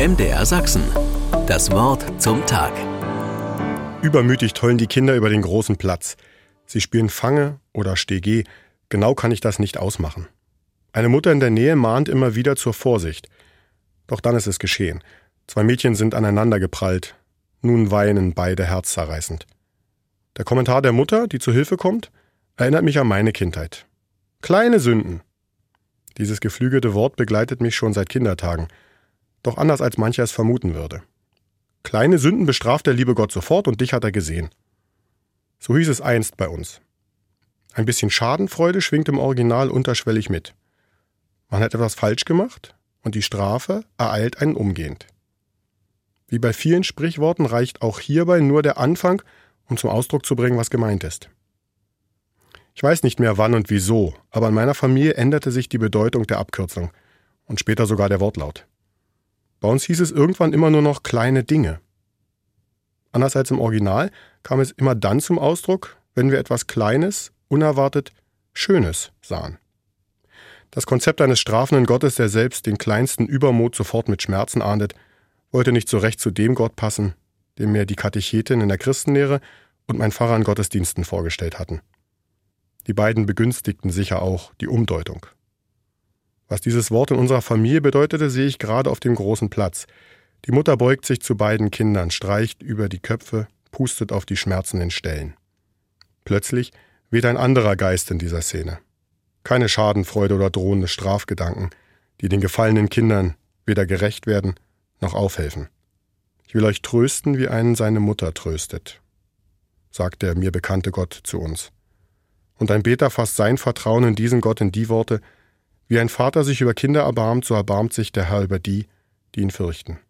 MDR Sachsen. Das Wort zum Tag. Übermütig tollen die Kinder über den großen Platz. Sie spielen Fange oder Stege. Genau kann ich das nicht ausmachen. Eine Mutter in der Nähe mahnt immer wieder zur Vorsicht. Doch dann ist es geschehen. Zwei Mädchen sind aneinander geprallt. Nun weinen beide herzzerreißend. Der Kommentar der Mutter, die zu Hilfe kommt, erinnert mich an meine Kindheit. Kleine Sünden. Dieses geflügelte Wort begleitet mich schon seit Kindertagen, doch anders als mancher es vermuten würde. Kleine Sünden bestraft der liebe Gott sofort und dich hat er gesehen. So hieß es einst bei uns. Ein bisschen Schadenfreude schwingt im Original unterschwellig mit. Man hat etwas falsch gemacht und die Strafe ereilt einen umgehend. Wie bei vielen Sprichworten reicht auch hierbei nur der Anfang, um zum Ausdruck zu bringen, was gemeint ist. Ich weiß nicht mehr wann und wieso, aber in meiner Familie änderte sich die Bedeutung der Abkürzung und später sogar der Wortlaut. Bei uns hieß es irgendwann immer nur noch kleine Dinge. Anders als im Original kam es immer dann zum Ausdruck, wenn wir etwas Kleines, unerwartet Schönes sahen. Das Konzept eines strafenden Gottes, der selbst den kleinsten Übermut sofort mit Schmerzen ahndet, wollte nicht so recht zu dem Gott passen, den mir die Katechetin in der Christenlehre und mein Pfarrer in Gottesdiensten vorgestellt hatten. Die beiden begünstigten sicher auch die Umdeutung. Was dieses Wort in unserer Familie bedeutete, sehe ich gerade auf dem großen Platz. Die Mutter beugt sich zu beiden Kindern, streicht über die Köpfe, pustet auf die schmerzenden Stellen. Plötzlich weht ein anderer Geist in dieser Szene. Keine Schadenfreude oder drohende Strafgedanken, die den gefallenen Kindern weder gerecht werden noch aufhelfen. Ich will euch trösten, wie einen seine Mutter tröstet, sagt der mir bekannte Gott zu uns. Und ein Beter fasst sein Vertrauen in diesen Gott in die Worte, wie ein Vater sich über Kinder erbarmt, so erbarmt sich der Herr über die, die ihn fürchten.